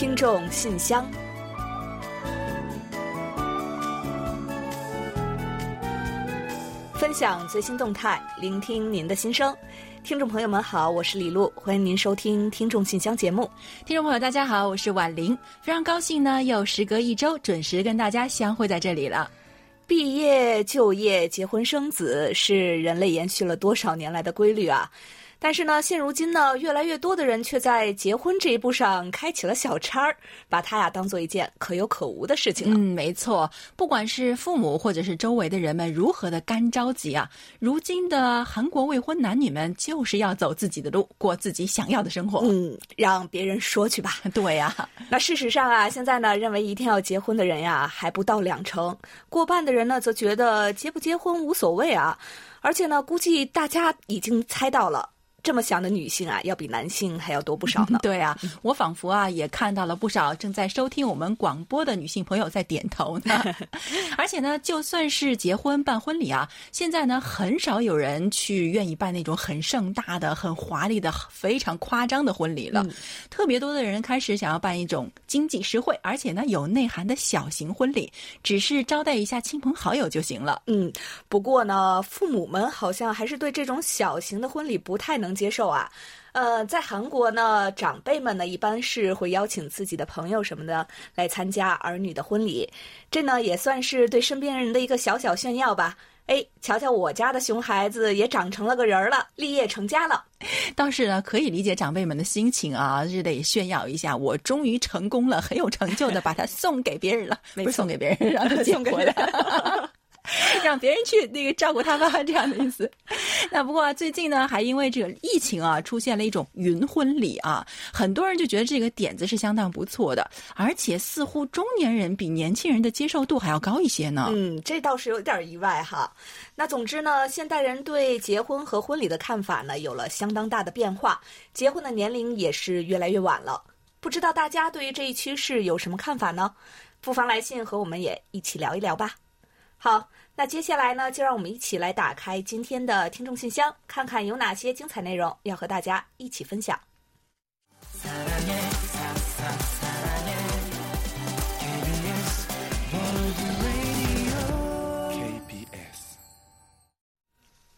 听众信箱，分享最新动态，聆听您的心声。听众朋友们好，我是李璐，欢迎您收听《听众信箱》节目。听众朋友大家好，我是婉玲，非常高兴呢，又时隔一周准时跟大家相会在这里了。毕业、就业、结婚、生子，是人类延续了多少年来的规律啊！但是呢，现如今呢，越来越多的人却在结婚这一步上开启了小差儿，把它呀当做一件可有可无的事情了。嗯，没错，不管是父母或者是周围的人们如何的干着急啊，如今的韩国未婚男女们就是要走自己的路，过自己想要的生活。嗯，让别人说去吧。对呀、那事实上啊，现在呢，认为一定要结婚的人呀，还不到两成，过半的人呢，则觉得结不结婚无所谓啊。而且呢，估计大家已经猜到了，这么想的女性啊，要比男性还要多不少呢。对啊，我仿佛啊也看到了不少正在收听我们广播的女性朋友在点头呢。而且呢，就算是结婚办婚礼啊，现在呢很少有人去愿意办那种很盛大的、很华丽的、非常夸张的婚礼了。特别多的人开始想要办一种经济实惠，而且呢有内涵的小型婚礼，只是招待一下亲朋好友就行了。嗯，不过呢，父母们好像还是对这种小型的婚礼不太能接受啊。呃，在韩国呢，长辈们呢一般是会邀请自己的朋友什么的来参加儿女的婚礼，这呢也算是对身边人的一个小小炫耀吧。哎，瞧瞧我家的熊孩子也长成了个人儿了，立业成家了。倒是呢，可以理解长辈们的心情啊，是得炫耀一下，我终于成功了，很有成就的把它送给别人了，不是送给别人，让他 结送给婚了。让别人去那个照顾他吧，这样的意思。那不过、最近呢，还因为这个疫情啊，出现了一种云婚礼啊，很多人就觉得这个点子是相当不错的，而且似乎中年人比年轻人的接受度还要高一些呢。嗯，这倒是有点意外哈。那总之呢，现代人对结婚和婚礼的看法呢，有了相当大的变化，结婚的年龄也是越来越晚了。不知道大家对于这一趋势有什么看法呢？不妨来信和我们也一起聊一聊吧。好，那接下来呢，就让我们一起来打开今天的听众信箱，看看有哪些精彩内容要和大家一起分享。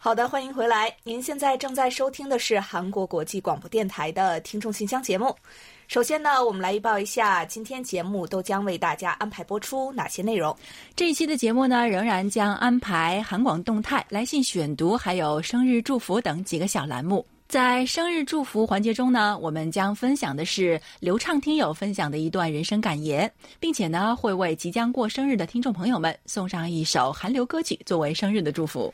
好的，欢迎回来。您现在正在收听的是韩国国际广播电台的听众信箱节目。首先呢，我们来预报一下今天节目都将为大家安排播出哪些内容。这一期的节目呢，仍然将安排韩广动态、来信选读，还有生日祝福等几个小栏目。在生日祝福环节中呢，我们将分享的是流畅听友分享的一段人生感言，并且呢，会为即将过生日的听众朋友们送上一首韩流歌曲作为生日的祝福。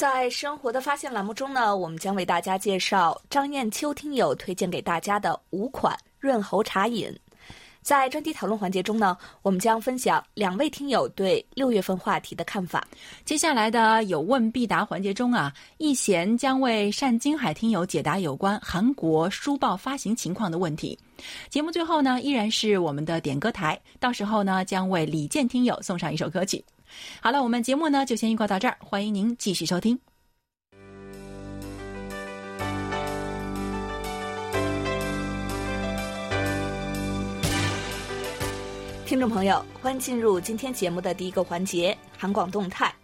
在生活的发现栏目中呢，我们将为大家介绍张艳秋听友推荐给大家的五款润喉茶饮。在专题讨论环节中呢，我们将分享两位听友对六月份话题的看法。接下来的有问必答环节中啊，易贤将为单金海听友解答有关韩国书报发行情况的问题。节目最后呢，依然是我们的点歌台，到时候呢，将为李健听友送上一首歌曲。好了，我们节目呢就先预告到这儿，欢迎您继续收听。听众朋友，欢迎进入今天节目的第一个环节——韩广动态。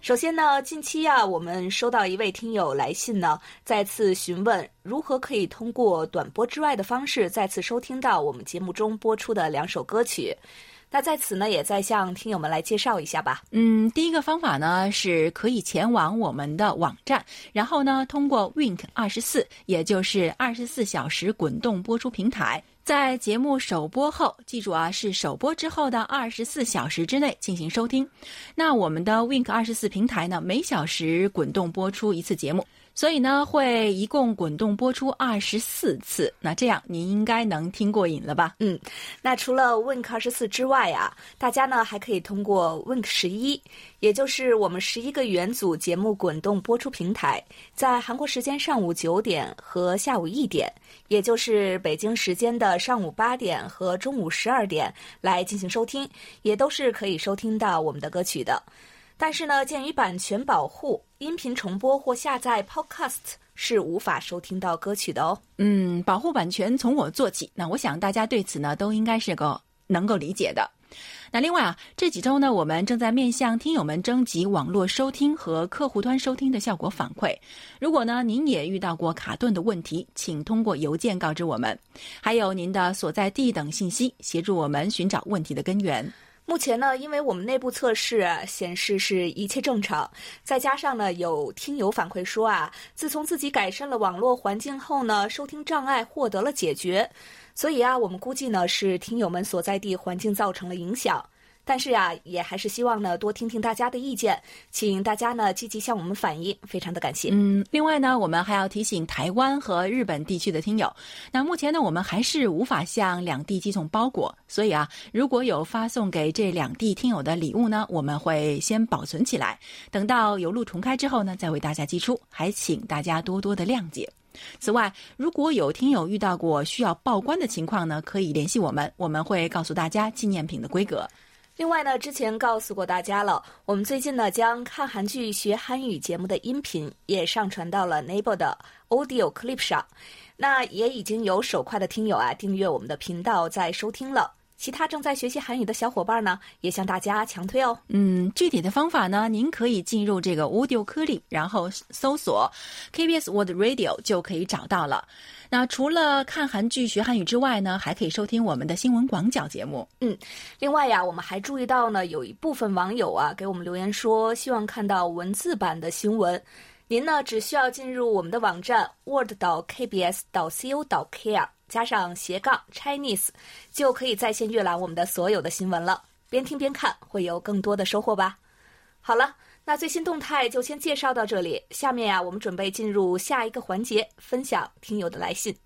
首先呢，近期啊，我们收到一位听友来信呢，再次询问如何可以通过短波之外的方式再次收听到我们节目中播出的两首歌曲。那在此呢，也再向听友们来介绍一下吧。嗯，第一个方法呢是可以前往我们的网站，然后呢通过 Wink 二十四，也就是二十四小时滚动播出平台。在节目首播后，记住啊，是首播之后的二十四小时之内进行收听。那我们的 Wink 二十四平台呢，每小时滚动播出一次节目，所以呢会一共滚动播出二十四次。那这样您应该能听过瘾了吧？嗯，那除了 Wink 二十四之外啊，大家呢还可以通过 Wink 十一，也就是我们十一个语言组节目滚动播出平台，在韩国时间上午九点和下午一点，也就是北京时间的上午八点和中午十二点来进行收听，也都是可以收听到我们的歌曲的。但是呢，鉴于版权保护，音频重播或下载 Podcast 是无法收听到歌曲的哦。嗯，保护版权从我做起。那我想大家对此呢都应该是个能够理解的。那另外啊，这几周呢，我们正在面向听友们征集网络收听和客户端收听的效果反馈。如果呢您也遇到过卡顿的问题，请通过邮件告知我们，还有您的所在地等信息，协助我们寻找问题的根源。目前呢，因为我们内部测试显示是一切正常，再加上呢有听友反馈说啊，自从自己改善了网络环境后呢，收听障碍获得了解决。所以啊，我们估计呢是听友们所在地环境造成了影响。但是呀，也还是希望呢多听听大家的意见，请大家呢积极向我们反映，非常的感谢。嗯，另外呢，我们还要提醒台湾和日本地区的听友，那目前呢，我们还是无法向两地寄送包裹，所以啊，如果有发送给这两地听友的礼物呢，我们会先保存起来，等到邮路重开之后呢，再为大家寄出，还请大家多多的谅解。此外，如果有听友遇到过需要报关的情况呢，可以联系我们，我们会告诉大家纪念品的规格。另外呢，之前告诉过大家了，我们最近呢将看韩剧学韩语节目的音频也上传到了 Naver 的 Audio Clip 上，那也已经有手快的听友啊订阅我们的频道在收听了。其他正在学习韩语的小伙伴呢，也向大家强推哦。嗯，具体的方法呢，您可以进入这个 Audio Clip，然后搜索 KBS World Radio 就可以找到了。那除了看韩剧学韩语之外呢，还可以收听我们的新闻广角节目。嗯，另外呀，我们还注意到呢，有一部分网友啊给我们留言说，希望看到文字版的新闻。您呢，只需要进入我们的网站 word 到 kbs 到 co 到 kr。加上斜杠 Chinese，就可以在线阅览我们的所有的新闻了。边听边看，会有更多的收获吧。好了，那最新动态就先介绍到这里。下面呀，我们准备进入下一个环节，分享听友的来信。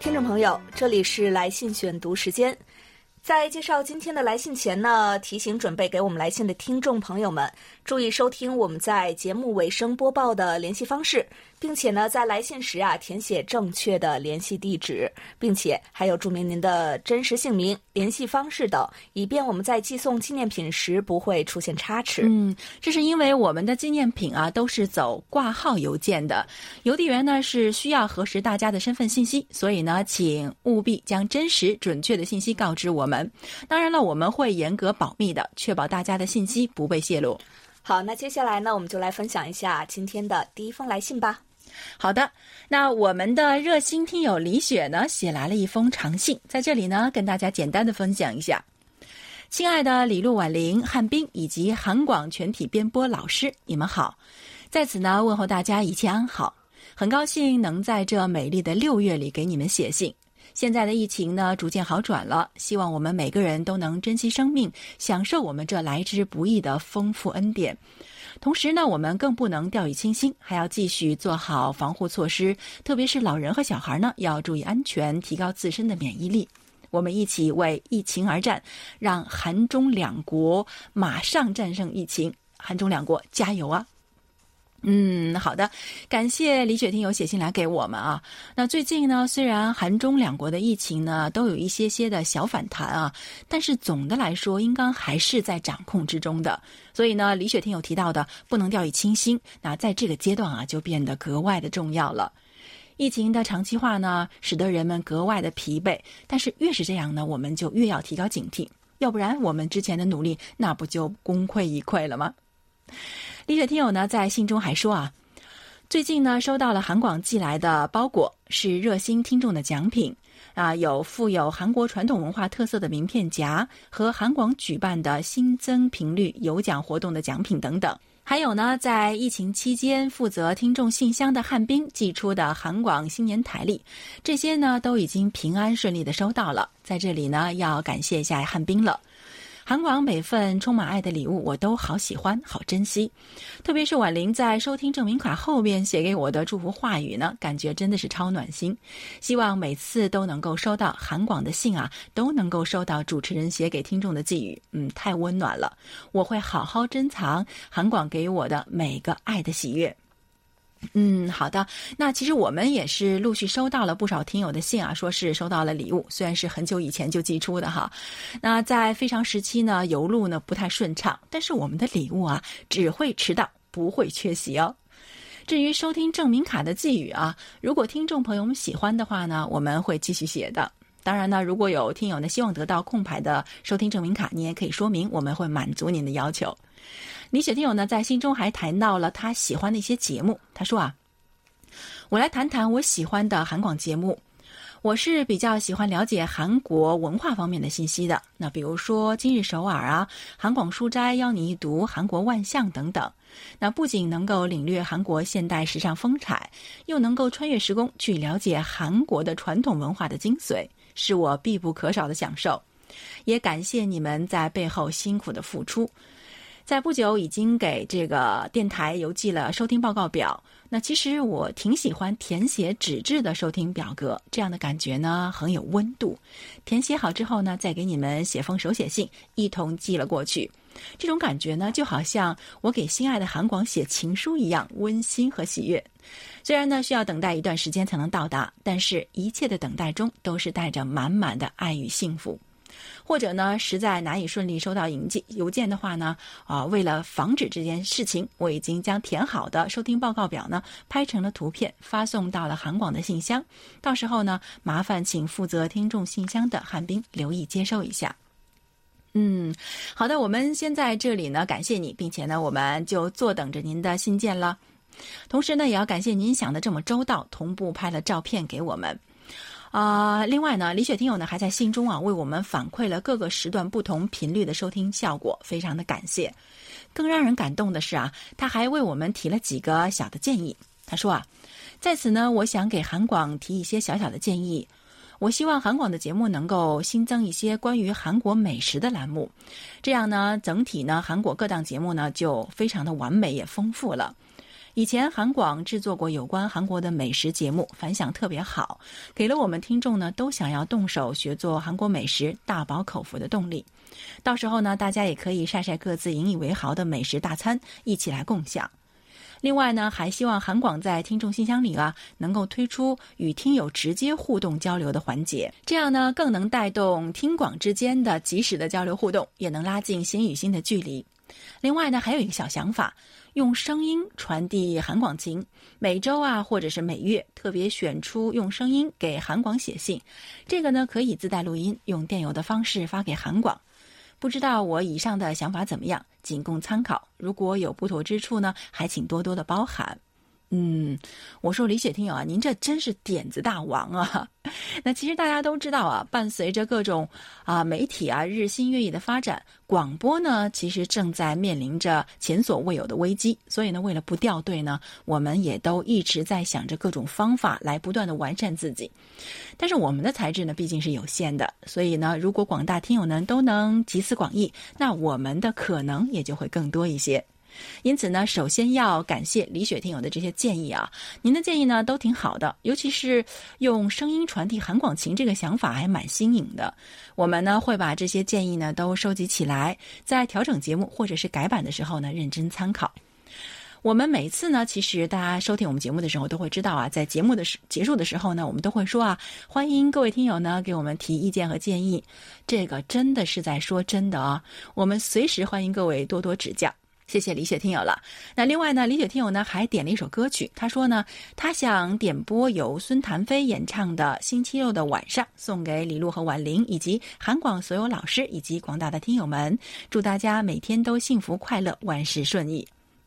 听众朋友，这里是来信选读时间。在介绍今天的来信前呢，提醒准备给我们来信的听众朋友们，注意收听我们在节目尾声播报的联系方式。并且呢，在来信时啊，填写正确的联系地址，并且还有注明您的真实姓名、联系方式等，以便我们在寄送纪念品时不会出现差池。嗯，这是因为我们的纪念品啊都是走挂号邮件的，邮递员呢是需要核实大家的身份信息，所以呢，请务必将真实准确的信息告知我们。当然了，我们会严格保密的，确保大家的信息不被泄露。好，那接下来呢，我们就来分享一下今天的第一封来信吧。好的，那我们的热心听友李雪呢，写来了一封长信，在这里呢，跟大家简单的分享一下。亲爱的李璐、婉玲、汉斌以及韩广全体编播老师，你们好，在此呢问候大家一切安好，很高兴能在这美丽的六月里给你们写信。现在的疫情呢逐渐好转了，希望我们每个人都能珍惜生命，享受我们这来之不易的丰富恩典。同时呢，我们更不能掉以轻心，还要继续做好防护措施，特别是老人和小孩呢，要注意安全，提高自身的免疫力。我们一起为疫情而战，让韩中两国马上战胜疫情。韩中两国加油啊！嗯，好的，感谢李雪听友写信来给我们啊。那最近呢，虽然韩中两国的疫情呢都有一些些的小反弹啊，但是总的来说，应该还是在掌控之中的。所以呢，李雪听友提到的不能掉以轻心，那在这个阶段啊，就变得格外的重要了。疫情的长期化呢，使得人们格外的疲惫，但是越是这样呢，我们就越要提高警惕，要不然我们之前的努力那不就功亏一篑了吗？李雪听友呢在信中还说啊，最近呢收到了韩广寄来的包裹，是热心听众的奖品。啊，有富有韩国传统文化特色的名片夹和韩广举办的新增频率有奖活动的奖品等等，还有呢在疫情期间负责听众信箱的汉斌寄出的韩广新年台历，这些呢都已经平安顺利的收到了，在这里呢要感谢一下汉斌了。韩广每份充满爱的礼物，我都好喜欢，好珍惜。特别是婉玲在收听证明卡后边写给我的祝福话语呢，感觉真的是超暖心。希望每次都能够收到韩广的信啊，都能够收到主持人写给听众的寄语，嗯，太温暖了。我会好好珍藏韩广给我的每个爱的喜悦。嗯，好的。那其实我们也是陆续收到了不少听友的信啊，说是收到了礼物，虽然是很久以前就寄出的哈。那在非常时期呢，邮路呢不太顺畅，但是我们的礼物啊只会迟到，不会缺席哦。至于收听证明卡的寄语啊，如果听众朋友们喜欢的话呢，我们会继续写的。当然呢，如果有听友呢希望得到空白的收听证明卡，你也可以说明，我们会满足您的要求。李雪听友呢在信中还谈到了他喜欢的一些节目，他说啊，我来谈谈我喜欢的韩广节目。我是比较喜欢了解韩国文化方面的信息的，那比如说今日首尔啊、韩广书斋邀你一读、韩国万象等等。那不仅能够领略韩国现代时尚风采，又能够穿越时空去了解韩国的传统文化的精髓，是我必不可少的享受。也感谢你们在背后辛苦的付出。在不久已经给这个电台邮寄了收听报告表。那其实我挺喜欢填写纸质的收听表格，这样的感觉呢很有温度。填写好之后呢，再给你们写封手写信，一同寄了过去。这种感觉呢，就好像我给心爱的韩广写情书一样温馨和喜悦。虽然呢需要等待一段时间才能到达，但是一切的等待中都是带着满满的爱与幸福。或者呢，实在难以顺利收到邮件邮件的话呢，啊，为了防止这件事情，我已经将填好的收听报告表呢拍成了图片，发送到了韩广的信箱。到时候呢，麻烦请负责听众信箱的韩冰留意接收一下。嗯，好的，我们先在这里呢感谢你，并且呢，我们就坐等着您的信件了。同时呢，也要感谢您想的这么周到，同步拍了照片给我们。啊，另外呢，李雪听友呢还在信中啊为我们反馈了各个时段不同频率的收听效果，非常的感谢。更让人感动的是啊，他还为我们提了几个小的建议。他说啊，在此呢，我想给韩广提一些小小的建议。我希望韩广的节目能够新增一些关于韩国美食的栏目，这样呢，整体呢，韩国各档节目呢就非常的完美也丰富了。以前韩广制作过有关韩国的美食节目，反响特别好，给了我们听众呢都想要动手学做韩国美食、大饱口福的动力。到时候呢，大家也可以晒晒各自引以为豪的美食大餐，一起来共享。另外呢，还希望韩广在听众信箱里啊，能够推出与听友直接互动交流的环节，这样呢，更能带动听广之间的及时的交流互动，也能拉近心与心的距离。另外呢，还有一个小想法。用声音传递韩广情，每周啊，或者是每月，特别选出用声音给韩广写信，这个呢可以自带录音，用电邮的方式发给韩广。不知道我以上的想法怎么样，仅供参考。如果有不妥之处呢，还请多多的包涵。嗯，我说李雪听友啊，您这真是点子大王啊！那其实大家都知道啊，伴随着各种啊媒体啊日新月异的发展，广播呢其实正在面临着前所未有的危机。所以呢，为了不掉队呢，我们也都一直在想着各种方法来不断的完善自己。但是我们的材质呢毕竟是有限的，所以呢，如果广大听友呢都能集思广益，那我们的可能也就会更多一些。因此呢，首先要感谢李雪听友的这些建议啊，您的建议呢都挺好的，尤其是用声音传递韩广情这个想法还蛮新颖的。我们呢会把这些建议呢都收集起来，在调整节目或者是改版的时候呢认真参考。我们每次呢，其实大家收听我们节目的时候都会知道啊，在节目的时结束的时候呢，我们都会说啊，欢迎各位听友呢给我们提意见和建议。这个真的是在说真的啊，我们随时欢迎各位多多指教。谢谢李雪听友了。那另外呢，李雪听友呢还点了一首歌曲，他说呢，他想点播由孙谭飞演唱的《星期六的晚上》，送给李璐和婉玲以及韩广所有老师以及广大的听友们，祝大家每天都幸福快乐，万事顺意。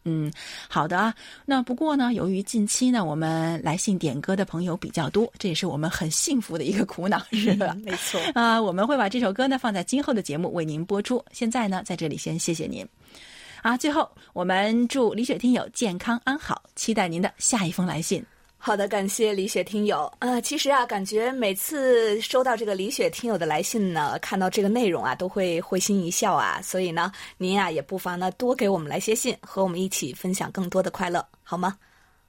嗯，好的啊。那不过呢，由于近期呢，我们来信点歌的朋友比较多，这也是我们很幸福的一个苦恼，是吧？没错啊，我们会把这首歌呢放在今后的节目为您播出。现在呢，在这里先谢谢您。啊，最后我们祝李雪听友健康安好，期待您的下一封来信。好的，感谢李雪听友。呃，其实啊，感觉每次收到这个李雪听友的来信呢，看到这个内容啊，都会会心一笑啊。所以呢，您啊也不妨呢多给我们来些信，和我们一起分享更多的快乐，好吗？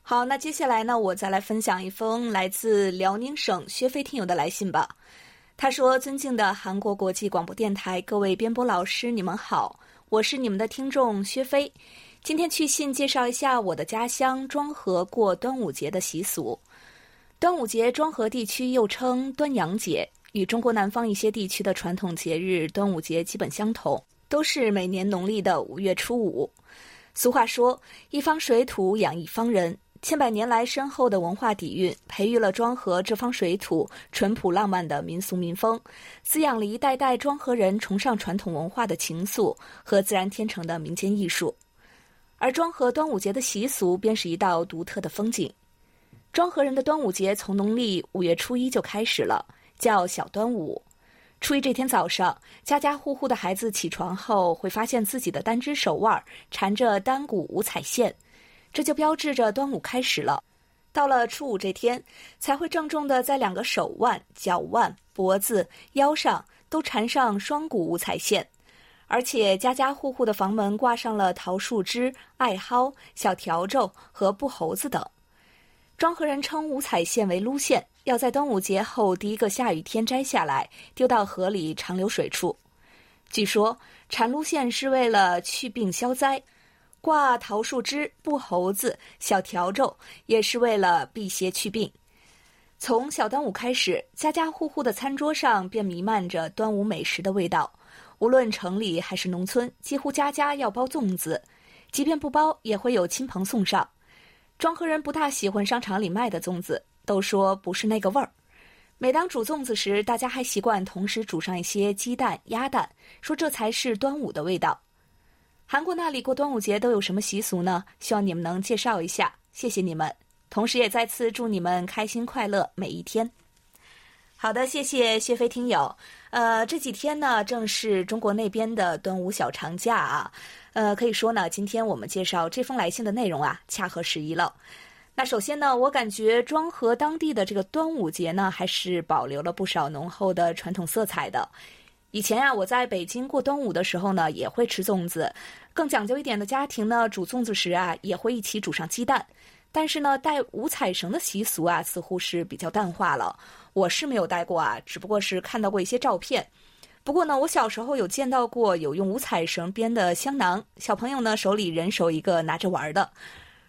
好，那接下来呢，我再来分享一封来自辽宁省薛飞听友的来信吧。他说：“尊敬的韩国国际广播电台各位编播老师，你们好。”我是你们的听众薛飞，今天去信介绍一下我的家乡庄河过端午节的习俗。端午节，庄河地区又称端阳节，与中国南方一些地区的传统节日端午节基本相同，都是每年农历的五月初五。俗话说：“一方水土养一方人。”千百年来深厚的文化底蕴，培育了庄河这方水土淳朴浪漫的民俗民风，滋养了一代代庄河人崇尚传统文化的情愫和自然天成的民间艺术。而庄河端午节的习俗便是一道独特的风景。庄河人的端午节从农历五月初一就开始了，叫小端午。初一这天早上，家家户户的孩子起床后会发现自己的单只手腕缠着单股五彩线。这就标志着端午开始了。到了初五这天，才会郑重地在两个手腕、脚腕、脖子、腰上都缠上双股五彩线，而且家家户户的房门挂上了桃树枝、艾蒿、小笤帚和布猴子等。庄河人称五彩线为撸线，要在端午节后第一个下雨天摘下来，丢到河里长流水处。据说缠撸线是为了祛病消灾。挂桃树枝、布猴子、小笤帚，也是为了辟邪祛病。从小端午开始，家家户户的餐桌上便弥漫着端午美食的味道。无论城里还是农村，几乎家家要包粽子，即便不包，也会有亲朋送上。庄河人不大喜欢商场里卖的粽子，都说不是那个味儿。每当煮粽子时，大家还习惯同时煮上一些鸡蛋、鸭蛋，说这才是端午的味道。韩国那里过端午节都有什么习俗呢？希望你们能介绍一下，谢谢你们。同时也再次祝你们开心快乐每一天。好的，谢谢谢飞听友。呃，这几天呢，正是中国那边的端午小长假啊。呃，可以说呢，今天我们介绍这封来信的内容啊，恰合时宜了。那首先呢，我感觉庄河当地的这个端午节呢，还是保留了不少浓厚的传统色彩的。以前呀，我在北京过端午的时候呢，也会吃粽子。更讲究一点的家庭呢，煮粽子时啊，也会一起煮上鸡蛋。但是呢，带五彩绳的习俗啊，似乎是比较淡化了。我是没有带过啊，只不过是看到过一些照片。不过呢，我小时候有见到过有用五彩绳编的香囊，小朋友呢手里人手一个拿着玩的。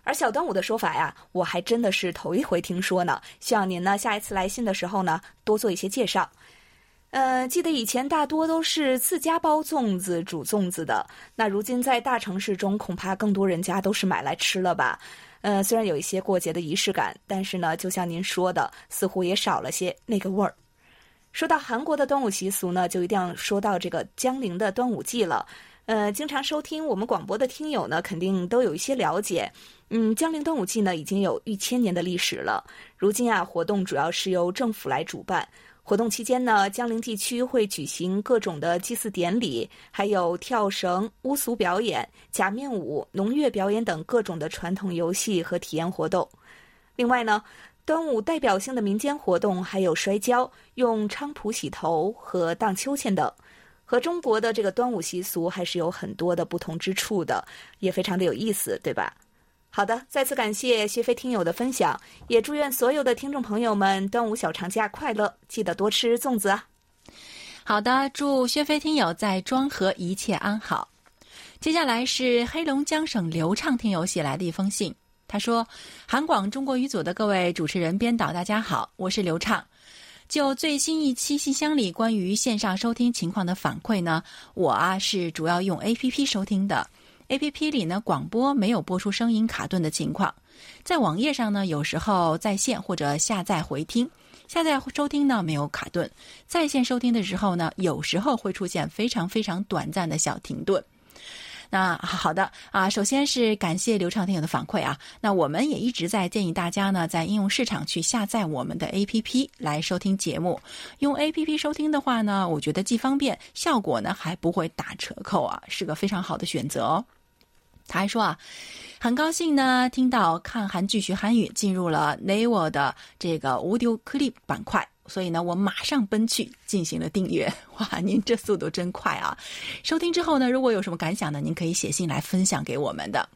而小端午的说法呀，我还真的是头一回听说呢。希望您呢下一次来信的时候呢，多做一些介绍。呃，记得以前大多都是自家包粽子、煮粽子的。那如今在大城市中，恐怕更多人家都是买来吃了吧？呃，虽然有一些过节的仪式感，但是呢，就像您说的，似乎也少了些那个味儿。说到韩国的端午习俗呢，就一定要说到这个江陵的端午祭了。呃，经常收听我们广播的听友呢，肯定都有一些了解。嗯，江陵端午祭呢，已经有一千年的历史了。如今啊，活动主要是由政府来主办。活动期间呢，江陵地区会举行各种的祭祀典礼，还有跳绳、巫俗表演、假面舞、农乐表演等各种的传统游戏和体验活动。另外呢，端午代表性的民间活动还有摔跤、用菖蒲洗头和荡秋千等，和中国的这个端午习俗还是有很多的不同之处的，也非常的有意思，对吧？好的，再次感谢薛飞听友的分享，也祝愿所有的听众朋友们端午小长假快乐，记得多吃粽子啊！好的，祝薛飞听友在庄河一切安好。接下来是黑龙江省流畅听友写来的一封信，他说：“韩广中国语组的各位主持人、编导，大家好，我是刘畅。就最新一期信箱里关于线上收听情况的反馈呢，我啊是主要用 A P P 收听的。” A P P 里呢，广播没有播出声音卡顿的情况，在网页上呢，有时候在线或者下载回听，下载收听呢没有卡顿，在线收听的时候呢，有时候会出现非常非常短暂的小停顿。那好的啊，首先是感谢刘畅听友的反馈啊，那我们也一直在建议大家呢，在应用市场去下载我们的 A P P 来收听节目。用 A P P 收听的话呢，我觉得既方便，效果呢还不会打折扣啊，是个非常好的选择哦。他还说啊，很高兴呢，听到看韩剧学韩语进入了 Naver 的这个 Audio Clip 板块，所以呢，我马上奔去进行了订阅。哇，您这速度真快啊！收听之后呢，如果有什么感想呢，您可以写信来分享给我们的。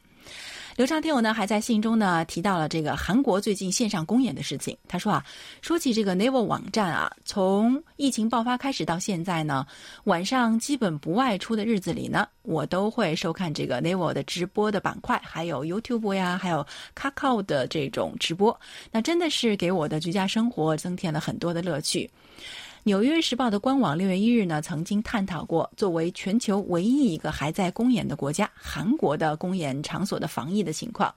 刘畅听友呢还在信中呢提到了这个韩国最近线上公演的事情。他说啊，说起这个 Naver 网站啊，从疫情爆发开始到现在呢，晚上基本不外出的日子里呢，我都会收看这个 Naver 的直播的板块，还有 YouTube 呀，还有 Kakao 的这种直播。那真的是给我的居家生活增添了很多的乐趣。纽约时报的官网六月一日呢，曾经探讨过作为全球唯一一个还在公演的国家——韩国的公演场所的防疫的情况。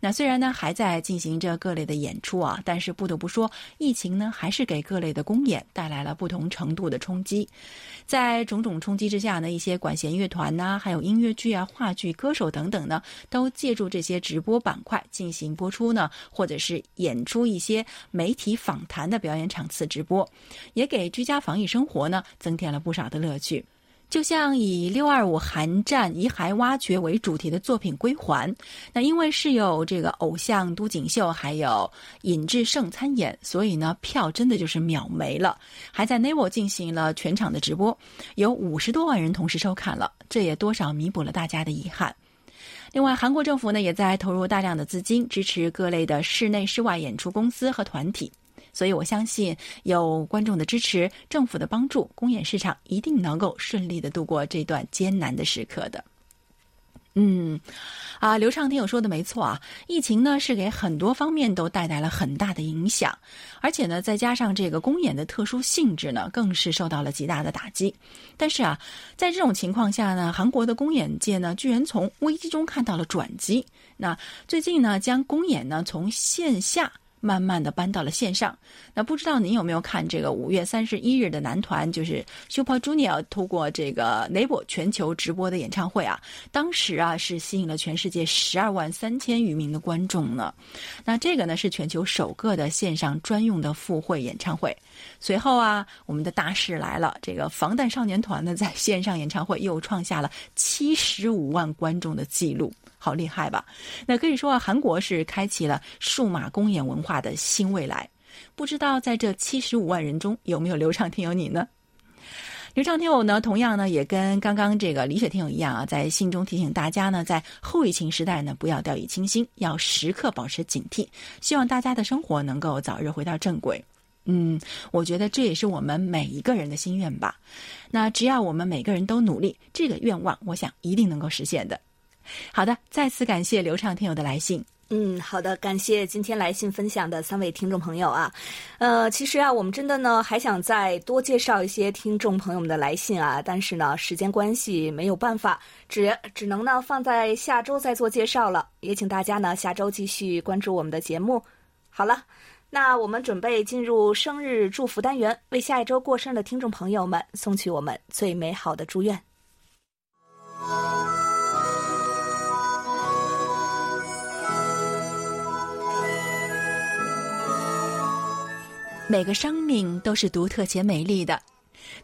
那虽然呢还在进行着各类的演出啊，但是不得不说，疫情呢还是给各类的公演带来了不同程度的冲击。在种种冲击之下呢，一些管弦乐团呐，还有音乐剧啊、话剧、歌手等等呢，都借助这些直播板块进行播出呢，或者是演出一些媒体访谈的表演场次直播，也给居家防疫生活呢增添了不少的乐趣。就像以“六二五韩战遗骸挖掘”为主题的作品《归还》，那因为是有这个偶像都锦秀还有尹智胜参演，所以呢票真的就是秒没了。还在 Naver 进行了全场的直播，有五十多万人同时收看了，这也多少弥补了大家的遗憾。另外，韩国政府呢也在投入大量的资金支持各类的室内、室外演出公司和团体。所以，我相信有观众的支持、政府的帮助，公演市场一定能够顺利的度过这段艰难的时刻的。嗯，啊，刘畅听友说的没错啊，疫情呢是给很多方面都带来了很大的影响，而且呢，再加上这个公演的特殊性质呢，更是受到了极大的打击。但是啊，在这种情况下呢，韩国的公演界呢，居然从危机中看到了转机。那最近呢，将公演呢从线下。慢慢的搬到了线上，那不知道您有没有看这个五月三十一日的男团就是 Super Junior 通过这个 Naver 全球直播的演唱会啊？当时啊是吸引了全世界十二万三千余名的观众呢。那这个呢是全球首个的线上专用的赴会演唱会。随后啊，我们的大事来了，这个防弹少年团呢在线上演唱会又创下了七十五万观众的记录。好厉害吧？那可以说啊，韩国是开启了数码公演文化的新未来。不知道在这七十五万人中有没有流畅听友你呢？流畅听友呢，同样呢也跟刚刚这个李雪听友一样啊，在信中提醒大家呢，在后疫情时代呢，不要掉以轻心，要时刻保持警惕。希望大家的生活能够早日回到正轨。嗯，我觉得这也是我们每一个人的心愿吧。那只要我们每个人都努力，这个愿望，我想一定能够实现的。好的，再次感谢流畅听友的来信。嗯，好的，感谢今天来信分享的三位听众朋友啊。呃，其实啊，我们真的呢还想再多介绍一些听众朋友们的来信啊，但是呢时间关系没有办法，只只能呢放在下周再做介绍了。也请大家呢下周继续关注我们的节目。好了，那我们准备进入生日祝福单元，为下一周过生日的听众朋友们送去我们最美好的祝愿。每个生命都是独特且美丽的，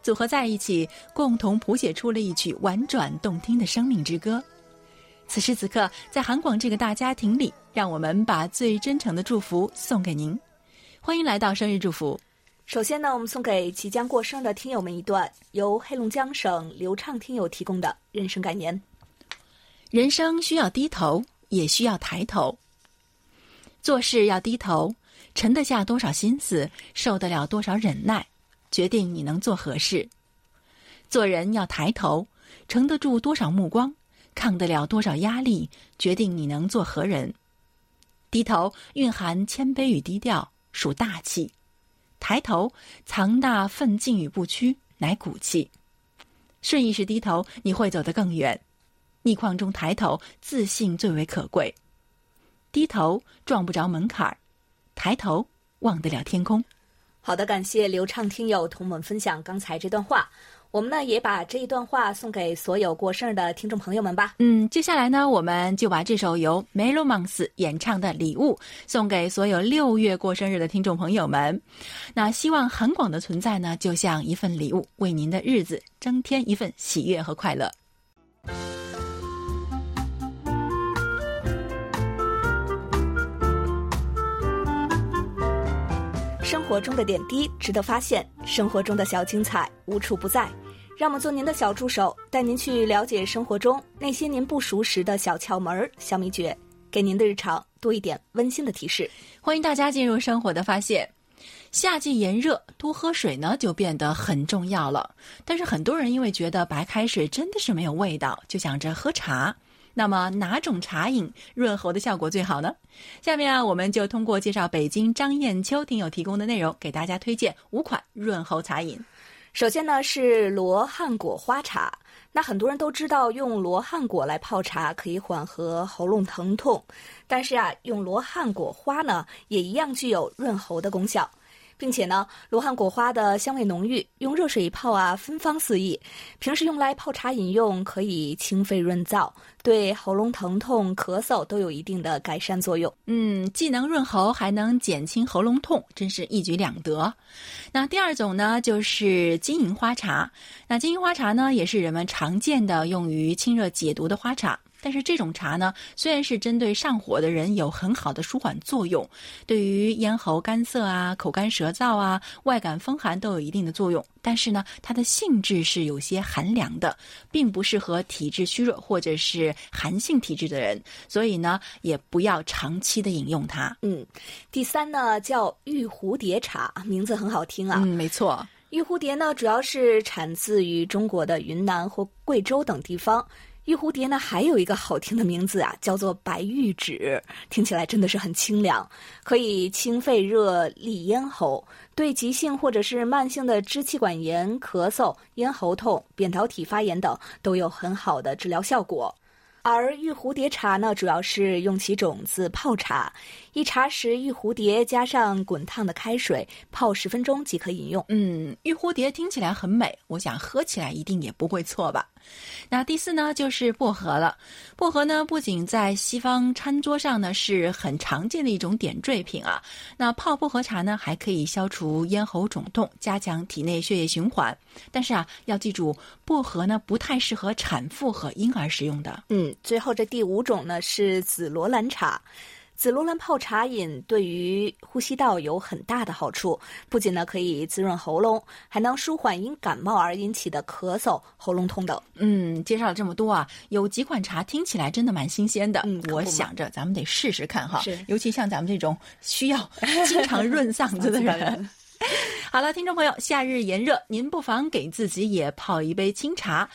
组合在一起，共同谱写出了一曲婉转动听的生命之歌。此时此刻，在韩广这个大家庭里，让我们把最真诚的祝福送给您。欢迎来到生日祝福。首先呢，我们送给即将过生的听友们一段由黑龙江省流畅听友提供的人生感言：人生需要低头，也需要抬头。做事要低头。沉得下多少心思，受得了多少忍耐，决定你能做何事。做人要抬头，承得住多少目光，抗得了多少压力，决定你能做何人。低头蕴含谦卑与低调，属大气；抬头藏大奋进与不屈，乃骨气。顺意识低头，你会走得更远；逆况中抬头，自信最为可贵。低头撞不着门槛儿。抬头望得了天空。好的，感谢流畅听友同我们分享刚才这段话。我们呢也把这一段话送给所有过生日的听众朋友们吧。嗯，接下来呢，我们就把这首由 Melomans 演唱的礼物送给所有六月过生日的听众朋友们。那希望韩广的存在呢，就像一份礼物，为您的日子增添一份喜悦和快乐。生活中的点滴值得发现，生活中的小精彩无处不在。让我们做您的小助手，带您去了解生活中那些您不熟识的小窍门、小秘诀。给您的日常多一点温馨的提示。欢迎大家进入生活的发现。夏季炎热，多喝水呢就变得很重要了。但是很多人因为觉得白开水真的是没有味道，就想着喝茶。那么哪种茶饮润喉的效果最好呢？下面啊，我们就通过介绍北京张艳秋听友提供的内容，给大家推荐五款润喉茶饮。首先呢是罗汉果花茶，那很多人都知道用罗汉果来泡茶可以缓和喉咙疼痛，但是啊，用罗汉果花呢也一样具有润喉的功效。并且呢，罗汉果花的香味浓郁，用热水一泡啊，芬芳四溢。平时用来泡茶饮用，可以清肺润燥，对喉咙疼痛、咳嗽都有一定的改善作用。嗯，既能润喉，还能减轻喉咙痛，真是一举两得。那第二种呢，就是金银花茶。那金银花茶呢，也是人们常见的用于清热解毒的花茶。但是这种茶呢，虽然是针对上火的人有很好的舒缓作用，对于咽喉干涩啊、口干舌燥啊、外感风寒都有一定的作用。但是呢，它的性质是有些寒凉的，并不适合体质虚弱或者是寒性体质的人，所以呢，也不要长期的饮用它。嗯，第三呢叫玉蝴蝶茶，名字很好听啊。嗯，没错，玉蝴蝶呢主要是产自于中国的云南或贵州等地方。玉蝴蝶呢，还有一个好听的名字啊，叫做白玉指，听起来真的是很清凉，可以清肺热、利咽喉，对急性或者是慢性的支气管炎、咳嗽、咽喉痛、扁桃体发炎等都有很好的治疗效果。而玉蝴蝶茶呢，主要是用其种子泡茶，一茶匙玉蝴蝶加上滚烫的开水泡十分钟即可饮用。嗯，玉蝴蝶听起来很美，我想喝起来一定也不会错吧。那第四呢，就是薄荷了。薄荷呢，不仅在西方餐桌上呢是很常见的一种点缀品啊。那泡薄荷茶呢，还可以消除咽喉肿痛，加强体内血液循环。但是啊，要记住，薄荷呢不太适合产妇和婴儿食用的。嗯，最后这第五种呢是紫罗兰茶。紫罗兰泡茶饮对于呼吸道有很大的好处，不仅呢可以滋润喉咙，还能舒缓因感冒而引起的咳嗽、喉咙痛等。嗯，介绍了这么多啊，有几款茶听起来真的蛮新鲜的。嗯，我想着咱们得试试看哈。是，尤其像咱们这种需要 经常润嗓子的人。好了，听众朋友，夏日炎热，您不妨给自己也泡一杯清茶，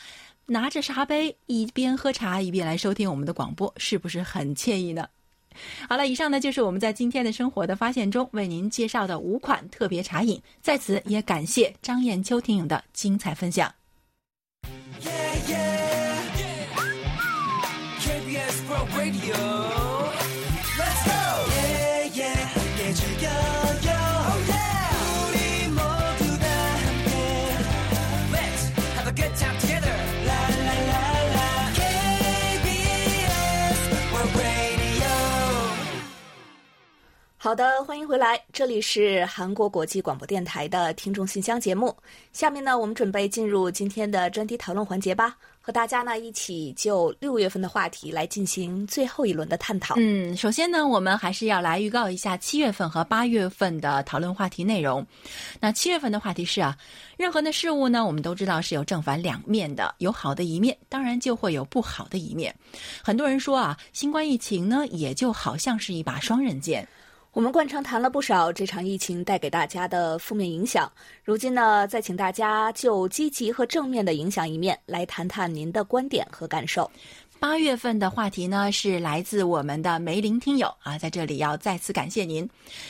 拿着茶杯一边喝茶一边来收听我们的广播，是不是很惬意呢？好了，以上呢就是我们在今天的生活的发现中为您介绍的五款特别茶饮，在此也感谢张艳秋听友的精彩分享。好的，欢迎回来，这里是韩国国际广播电台的听众信箱节目。下面呢，我们准备进入今天的专题讨论环节吧，和大家呢一起就六月份的话题来进行最后一轮的探讨。嗯，首先呢，我们还是要来预告一下七月份和八月份的讨论话题内容。那七月份的话题是啊，任何的事物呢，我们都知道是有正反两面的，有好的一面，当然就会有不好的一面。很多人说啊，新冠疫情呢，也就好像是一把双刃剑。我们惯常谈了不少这场疫情带给大家的负面影响，如今呢，再请大家就积极和正面的影响一面来谈谈您的观点和感受。八月份的话题呢是来自我们的梅林听友啊，在这里要再次感谢您。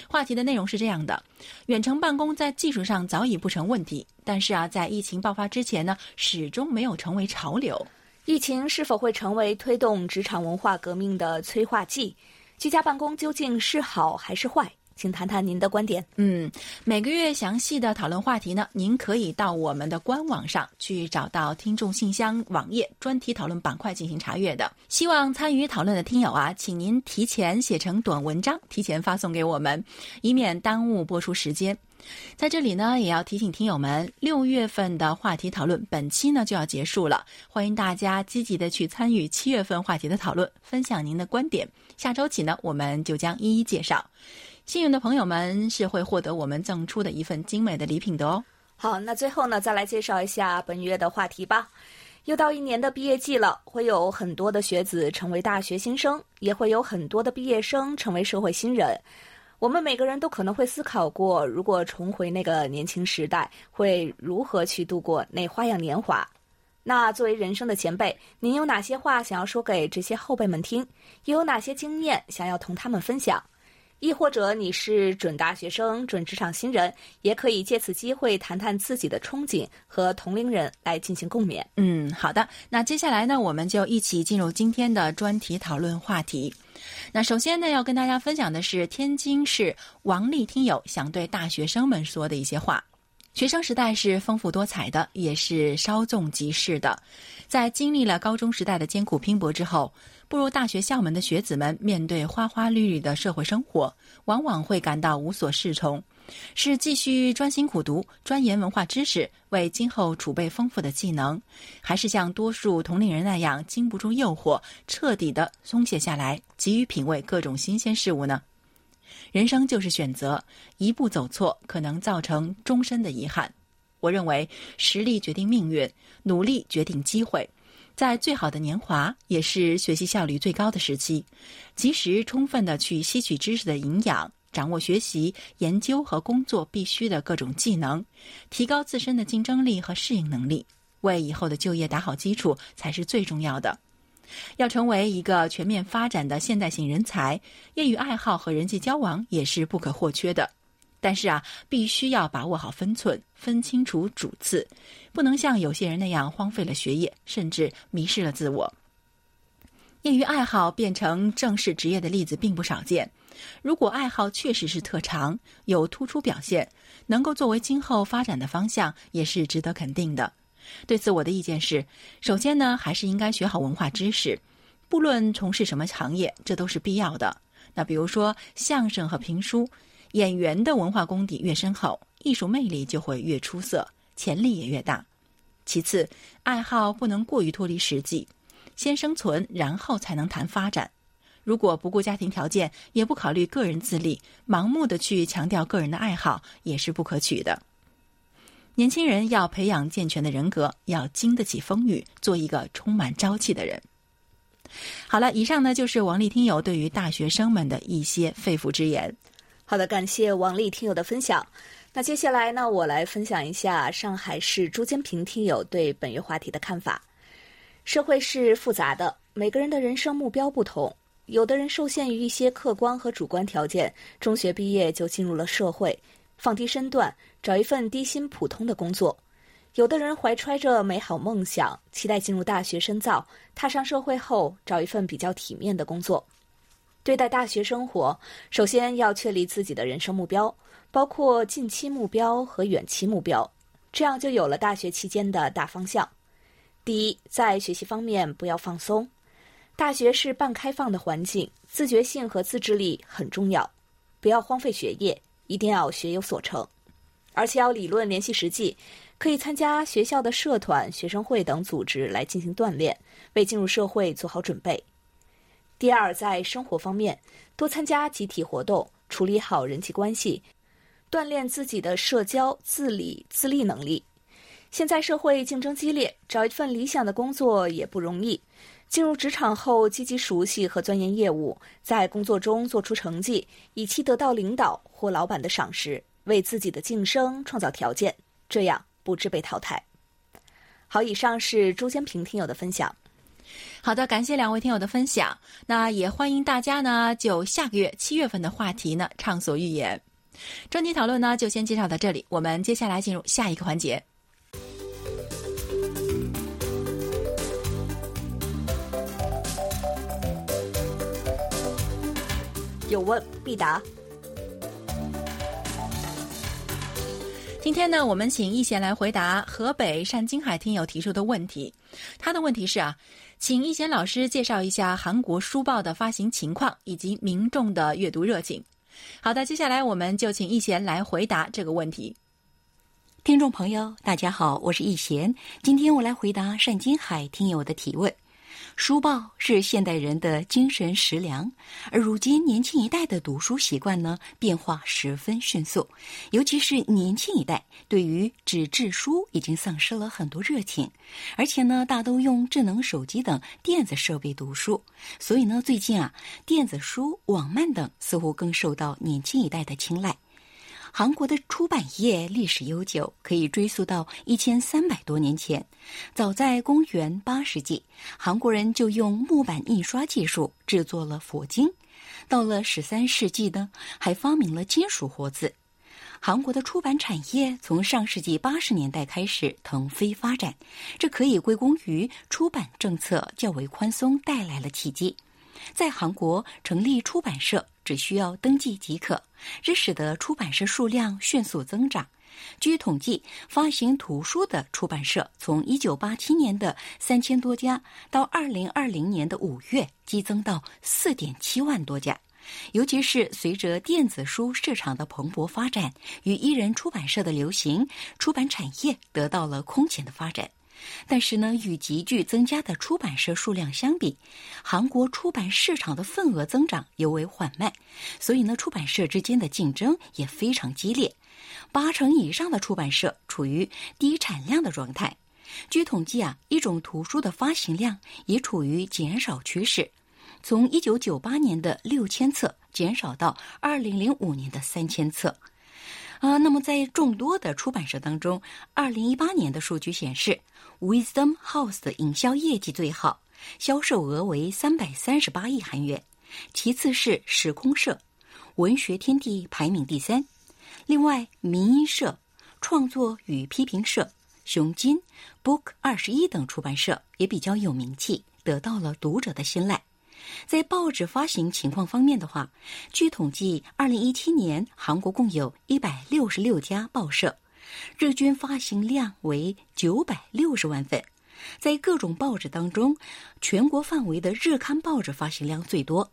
话题的内容是这样的：远程办公在技术上早已不成问题，但是啊，在疫情爆发之前呢，始终没有成为潮流。疫情是否会成为推动职场文化革命的催化剂？居家办公究竟是好还是坏？请谈谈您的观点。嗯，每个月详细的讨论话题呢，您可以到我们的官网上去找到听众信箱网页专题讨论板块进行查阅的。希望参与讨论的听友啊，请您提前写成短文章，提前发送给我们，以免耽误播出时间。在这里呢，也要提醒听友们，六月份的话题讨论本期呢就要结束了，欢迎大家积极的去参与七月份话题的讨论，分享您的观点。下周起呢，我们就将一一介绍。幸运的朋友们是会获得我们赠出的一份精美的礼品的哦。好，那最后呢，再来介绍一下本月的话题吧。又到一年的毕业季了，会有很多的学子成为大学新生，也会有很多的毕业生成为社会新人。我们每个人都可能会思考过，如果重回那个年轻时代，会如何去度过那花样年华？那作为人生的前辈，您有哪些话想要说给这些后辈们听？又有哪些经验想要同他们分享？亦或者你是准大学生、准职场新人，也可以借此机会谈谈自己的憧憬，和同龄人来进行共勉。嗯，好的。那接下来呢，我们就一起进入今天的专题讨论话题。那首先呢，要跟大家分享的是天津市王丽听友想对大学生们说的一些话。学生时代是丰富多彩的，也是稍纵即逝的。在经历了高中时代的艰苦拼搏之后，步入大学校门的学子们面对花花绿绿的社会生活，往往会感到无所适从。是继续专心苦读、钻研文化知识，为今后储备丰富的技能，还是像多数同龄人那样经不住诱惑，彻底的松懈下来，急于品味各种新鲜事物呢？人生就是选择，一步走错可能造成终身的遗憾。我认为，实力决定命运，努力决定机会。在最好的年华，也是学习效率最高的时期，及时充分的去吸取知识的营养，掌握学习、研究和工作必须的各种技能，提高自身的竞争力和适应能力，为以后的就业打好基础，才是最重要的。要成为一个全面发展的现代性人才，业余爱好和人际交往也是不可或缺的。但是啊，必须要把握好分寸，分清楚主次，不能像有些人那样荒废了学业，甚至迷失了自我。业余爱好变成正式职业的例子并不少见。如果爱好确实是特长，有突出表现，能够作为今后发展的方向，也是值得肯定的。对此，我的意见是：首先呢，还是应该学好文化知识，不论从事什么行业，这都是必要的。那比如说相声和评书，演员的文化功底越深厚，艺术魅力就会越出色，潜力也越大。其次，爱好不能过于脱离实际，先生存，然后才能谈发展。如果不顾家庭条件，也不考虑个人自立，盲目的去强调个人的爱好，也是不可取的。年轻人要培养健全的人格，要经得起风雨，做一个充满朝气的人。好了，以上呢就是王丽听友对于大学生们的一些肺腑之言。好的，感谢王丽听友的分享。那接下来呢，我来分享一下上海市朱坚平听友对本月话题的看法。社会是复杂的，每个人的人生目标不同，有的人受限于一些客观和主观条件，中学毕业就进入了社会。放低身段，找一份低薪普通的工作；有的人怀揣着美好梦想，期待进入大学深造，踏上社会后找一份比较体面的工作。对待大学生活，首先要确立自己的人生目标，包括近期目标和远期目标，这样就有了大学期间的大方向。第一，在学习方面不要放松，大学是半开放的环境，自觉性和自制力很重要，不要荒废学业。一定要学有所成，而且要理论联系实际，可以参加学校的社团、学生会等组织来进行锻炼，为进入社会做好准备。第二，在生活方面，多参加集体活动，处理好人际关系，锻炼自己的社交、自理、自立能力。现在社会竞争激烈，找一份理想的工作也不容易。进入职场后，积极熟悉和钻研业务，在工作中做出成绩，以期得到领导或老板的赏识，为自己的晋升创造条件，这样不致被淘汰。好，以上是朱坚平听友的分享。好的，感谢两位听友的分享。那也欢迎大家呢，就下个月七月份的话题呢畅所欲言。专题讨论呢就先介绍到这里，我们接下来进入下一个环节。有问必答。今天呢，我们请易贤来回答河北单金海听友提出的问题。他的问题是啊，请易贤老师介绍一下韩国书报的发行情况以及民众的阅读热情。好的，接下来我们就请易贤来回答这个问题。听众朋友，大家好，我是易贤，今天我来回答单金海听友的提问。书报是现代人的精神食粮，而如今年轻一代的读书习惯呢，变化十分迅速，尤其是年轻一代对于纸质书已经丧失了很多热情，而且呢，大都用智能手机等电子设备读书，所以呢，最近啊，电子书、网漫等似乎更受到年轻一代的青睐。韩国的出版业历史悠久，可以追溯到一千三百多年前。早在公元八世纪，韩国人就用木板印刷技术制作了佛经。到了十三世纪呢，还发明了金属活字。韩国的出版产业从上世纪八十年代开始腾飞发展，这可以归功于出版政策较为宽松带来了契机。在韩国成立出版社只需要登记即可，这使得出版社数量迅速增长。据统计，发行图书的出版社从1987年的三千多家，到2020年的五月激增到4.7万多家。尤其是随着电子书市场的蓬勃发展与一人出版社的流行，出版产业得到了空前的发展。但是呢，与急剧增加的出版社数量相比，韩国出版市场的份额增长尤为缓慢，所以呢，出版社之间的竞争也非常激烈。八成以上的出版社处于低产量的状态。据统计啊，一种图书的发行量也处于减少趋势，从一九九八年的六千册减少到二零零五年的三千册。啊，那么在众多的出版社当中，二零一八年的数据显示，Wisdom House 的营销业绩最好，销售额为三百三十八亿韩元，其次是时空社，文学天地排名第三。另外，民音社、创作与批评社、熊金、Book 二十一等出版社也比较有名气，得到了读者的信赖。在报纸发行情况方面的话，据统计，二零一七年韩国共有一百六十六家报社，日均发行量为九百六十万份。在各种报纸当中，全国范围的日刊报纸发行量最多，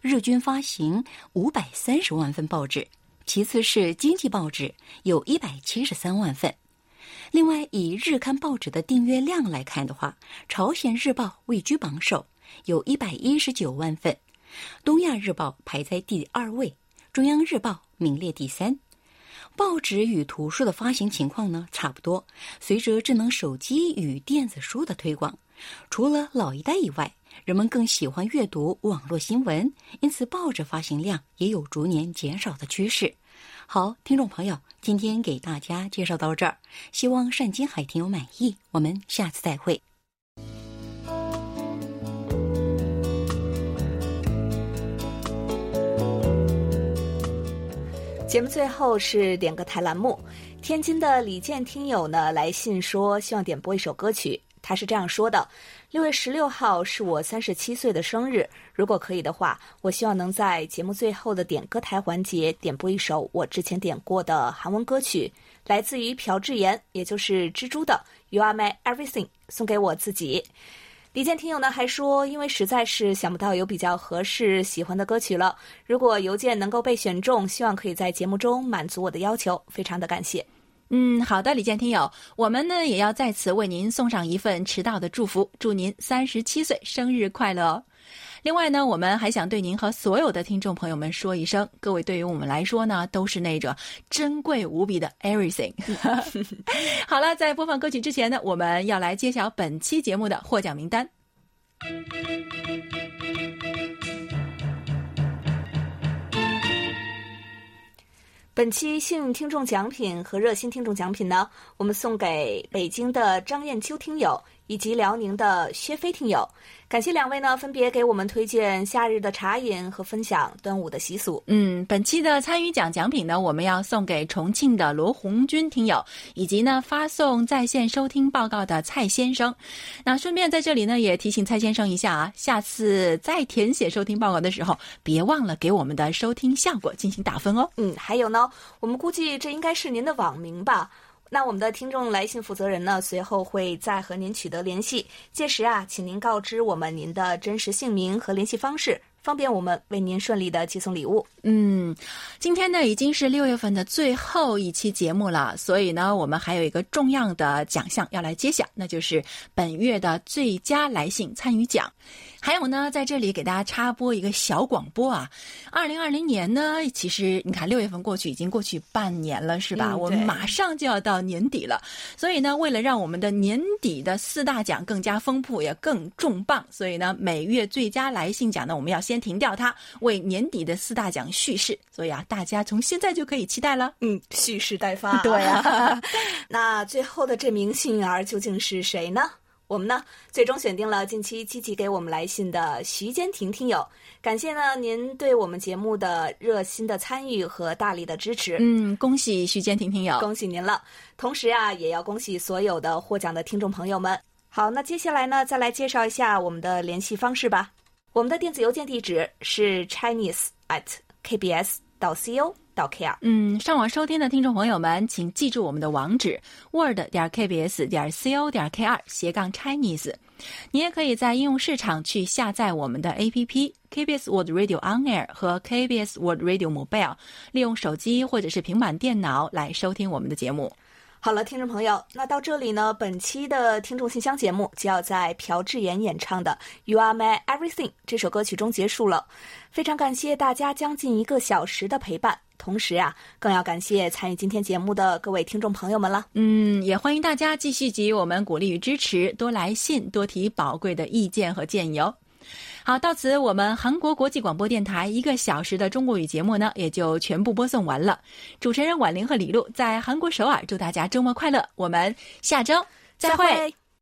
日均发行五百三十万份报纸，其次是经济报纸，有一百七十三万份。另外，以日刊报纸的订阅量来看的话，《朝鲜日报》位居榜首。有一百一十九万份，东亚日报排在第二位，中央日报名列第三。报纸与图书的发行情况呢差不多。随着智能手机与电子书的推广，除了老一代以外，人们更喜欢阅读网络新闻，因此报纸发行量也有逐年减少的趋势。好，听众朋友，今天给大家介绍到这儿，希望单金海听友满意。我们下次再会。节目最后是点歌台栏目，天津的李健听友呢来信说，希望点播一首歌曲。他是这样说的：六月十六号是我三十七岁的生日，如果可以的话，我希望能在节目最后的点歌台环节点播一首我之前点过的韩文歌曲，来自于朴智妍，也就是蜘蛛的《You Are My Everything》，送给我自己。李健听友呢还说，因为实在是想不到有比较合适喜欢的歌曲了。如果邮件能够被选中，希望可以在节目中满足我的要求，非常的感谢。嗯，好的，李健听友，我们呢也要在此为您送上一份迟到的祝福，祝您三十七岁生日快乐。另外呢，我们还想对您和所有的听众朋友们说一声，各位对于我们来说呢，都是那种珍贵无比的 everything。好了，在播放歌曲之前呢，我们要来揭晓本期节目的获奖名单。本期幸运听众奖品和热心听众奖品呢，我们送给北京的张艳秋听友。以及辽宁的薛飞听友，感谢两位呢，分别给我们推荐夏日的茶饮和分享端午的习俗。嗯，本期的参与奖奖品呢，我们要送给重庆的罗红军听友，以及呢发送在线收听报告的蔡先生。那顺便在这里呢，也提醒蔡先生一下啊，下次再填写收听报告的时候，别忘了给我们的收听效果进行打分哦。嗯，还有呢，我们估计这应该是您的网名吧。那我们的听众来信负责人呢，随后会再和您取得联系。届时啊，请您告知我们您的真实姓名和联系方式，方便我们为您顺利的寄送礼物。嗯，今天呢已经是六月份的最后一期节目了，所以呢，我们还有一个重要的奖项要来揭晓，那就是本月的最佳来信参与奖。还有呢，在这里给大家插播一个小广播啊。二零二零年呢，其实你看六月份过去已经过去半年了，是吧？嗯我们马上就要到年底了，所以呢，为了让我们的年底的四大奖更加丰富，也更重磅，所以呢，每月最佳来信奖呢，我们要先停掉它，为年底的四大奖蓄势。所以啊，大家从现在就可以期待了。嗯，蓄势待发。对啊，那最后的这名幸运儿究竟是谁呢？我们呢，最终选定了近期积极给我们来信的徐坚婷听友，感谢呢您对我们节目的热心的参与和大力的支持。嗯，恭喜徐坚婷听友。恭喜您了！同时啊，也要恭喜所有的获奖的听众朋友们。好，那接下来呢，再来介绍一下我们的联系方式吧。我们的电子邮件地址是 chinese at kbs 到 co 到 kr。嗯，上网收听的听众朋友们，请记住我们的网址：word 点 kbs 点 co 点 kr 斜杠 Chinese。你也可以在应用市场去下载我们的 APP KBS World Radio On Air 和 KBS World Radio Mobile，利用手机或者是平板电脑来收听我们的节目。好了，听众朋友，那到这里呢，本期的听众信箱节目就要在朴智妍演唱的《You Are My Everything》这首歌曲中结束了。非常感谢大家将近一个小时的陪伴，同时啊，更要感谢参与今天节目的各位听众朋友们了。嗯，也欢迎大家继续给予我们鼓励与支持，多来信，多提宝贵的意见和建议哦。好，到此我们韩国国际广播电台一个小时的中国语节目呢，也就全部播送完了。主持人婉玲和李璐在韩国首尔，祝大家周末快乐，我们下周再会。